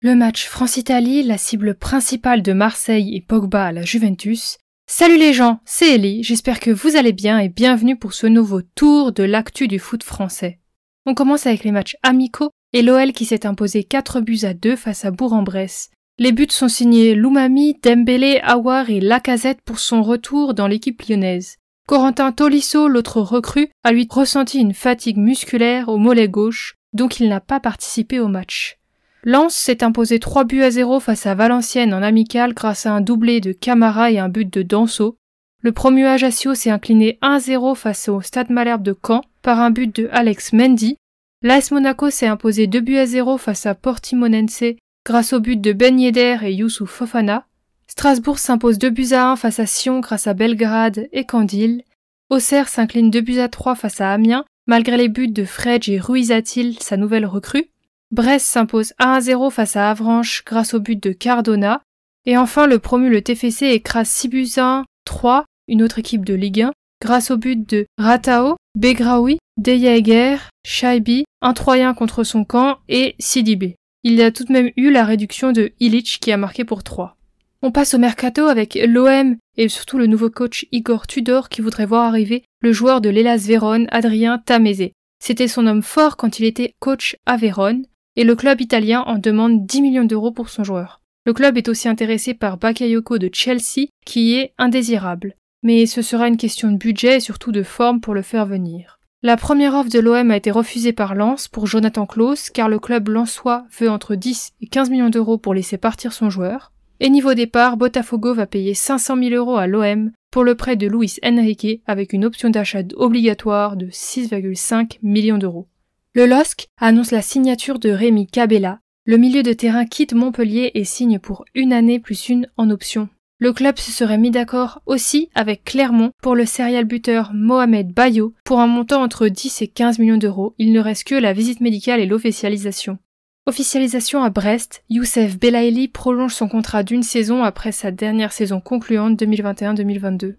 Le match France-Italie, la cible principale de Marseille et Pogba à la Juventus. Salut les gens, c'est Ellie, j'espère que vous allez bien et bienvenue pour ce nouveau tour de l'actu du foot français. On commence avec les matchs amicaux et l'OL qui s'est imposé 4 buts à 2 face à Bourg-en-Bresse. Les buts sont signés Loumami, Dembélé, Awar et Lacazette pour son retour dans l'équipe lyonnaise. Corentin Tolisso, l'autre recrue, a lui ressenti une fatigue musculaire au mollet gauche, donc il n'a pas participé au match. Lens s'est imposé 3 buts à 0 face à Valenciennes en amical grâce à un doublé de Camara et un but de Danso. Le premier Ajaccio s'est incliné 1-0 face au Stade Malherbe de Caen par un but de Alex Mendy. L'AS Monaco s'est imposé 2 buts à 0 face à Portimonense grâce au but de Ben Yedder et Youssouf Fofana. Strasbourg s'impose 2 buts à 1 face à Sion grâce à Belgrade et Candil. Auxerre s'incline 2 buts à 3 face à Amiens malgré les buts de Fredj et Ruizatil, sa nouvelle recrue. Brest s'impose 1-0 face à Avranches grâce au but de Cardona. Et enfin, le promu le TFC écrase 6 buts 1, 3, une autre équipe de Ligue 1, grâce au but de Ratao, Begraoui, Dejaeger, Shaibi, un Troyen contre son camp et Sidibé. Il y a tout de même eu la réduction de Illich qui a marqué pour 3. On passe au mercato avec l'OM et surtout le nouveau coach Igor Tudor qui voudrait voir arriver le joueur de l'Elas Vérone, Adrien Tameze. C'était son homme fort quand il était coach à Vérone et le club italien en demande 10 millions d'euros pour son joueur. Le club est aussi intéressé par Bakayoko de Chelsea, qui est indésirable. Mais ce sera une question de budget et surtout de forme pour le faire venir. La première offre de l'OM a été refusée par Lens pour Jonathan Klaus, car le club lensois veut entre 10 et 15 millions d'euros pour laisser partir son joueur. Et niveau départ, Botafogo va payer 500 000 euros à l'OM pour le prêt de Luis Enrique avec une option d'achat obligatoire de 6,5 millions d'euros. Le LOSC annonce la signature de Rémi Cabella. Le milieu de terrain quitte Montpellier et signe pour une année plus une en option. Le club se serait mis d'accord aussi avec Clermont pour le serial buteur Mohamed Bayo pour un montant entre 10 et 15 millions d'euros. Il ne reste que la visite médicale et l'officialisation. Officialisation à Brest, Youssef Belaïli prolonge son contrat d'une saison après sa dernière saison concluante 2021-2022.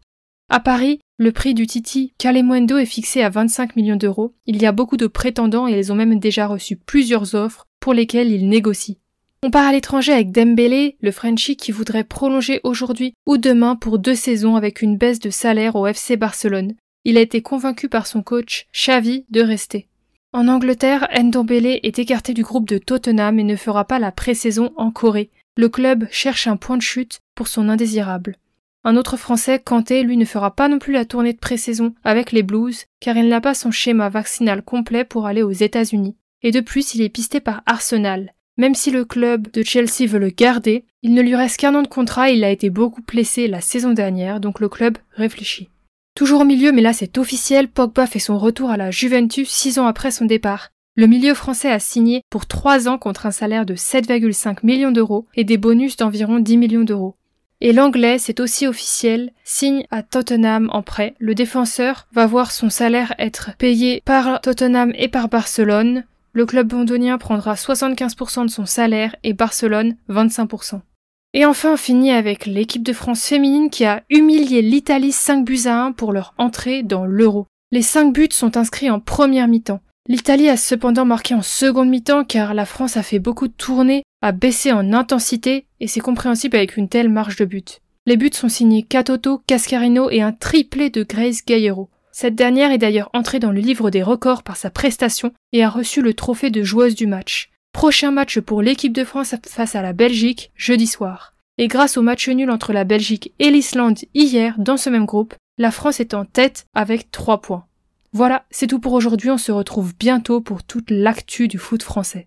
À Paris, le prix du Titi Calemuendo est fixé à 25 millions d'euros. Il y a beaucoup de prétendants et ils ont même déjà reçu plusieurs offres pour lesquelles ils négocient. On part à l'étranger avec Dembélé, le Frenchie qui voudrait prolonger aujourd'hui ou demain pour deux saisons avec une baisse de salaire au FC Barcelone. Il a été convaincu par son coach, Xavi, de rester. En Angleterre, Ndombele est écarté du groupe de Tottenham et ne fera pas la pré-saison en Corée. Le club cherche un point de chute pour son indésirable. Un autre Français, Kanté, lui ne fera pas non plus la tournée de pré-saison avec les Blues, car il n'a pas son schéma vaccinal complet pour aller aux États-Unis. Et de plus, il est pisté par Arsenal. Même si le club de Chelsea veut le garder, il ne lui reste qu'un an de contrat et il a été beaucoup blessé la saison dernière, donc le club réfléchit. Toujours au milieu, mais là c'est officiel, Pogba fait son retour à la Juventus six ans après son départ. Le milieu français a signé pour trois ans contre un salaire de 7,5 millions d'euros et des bonus d'environ 10 millions d'euros. Et l'anglais, c'est aussi officiel, signe à Tottenham en prêt. Le défenseur va voir son salaire être payé par Tottenham et par Barcelone. Le club londonien prendra 75% de son salaire et Barcelone 25%. Et enfin, on finit avec l'équipe de France féminine qui a humilié l'Italie 5 buts à 1 pour leur entrée dans l'Euro. Les 5 buts sont inscrits en première mi-temps. L'Italie a cependant marqué en seconde mi-temps car la France a fait beaucoup de tournées, a baissé en intensité et c'est compréhensible avec une telle marge de but. Les buts sont signés Catoto, Cascarino et un triplé de Grace Gayero. Cette dernière est d'ailleurs entrée dans le livre des records par sa prestation et a reçu le trophée de joueuse du match. Prochain match pour l'équipe de France face à la Belgique jeudi soir. Et grâce au match nul entre la Belgique et l'Islande hier dans ce même groupe, la France est en tête avec 3 points. Voilà, c'est tout pour aujourd'hui, on se retrouve bientôt pour toute l'actu du foot français.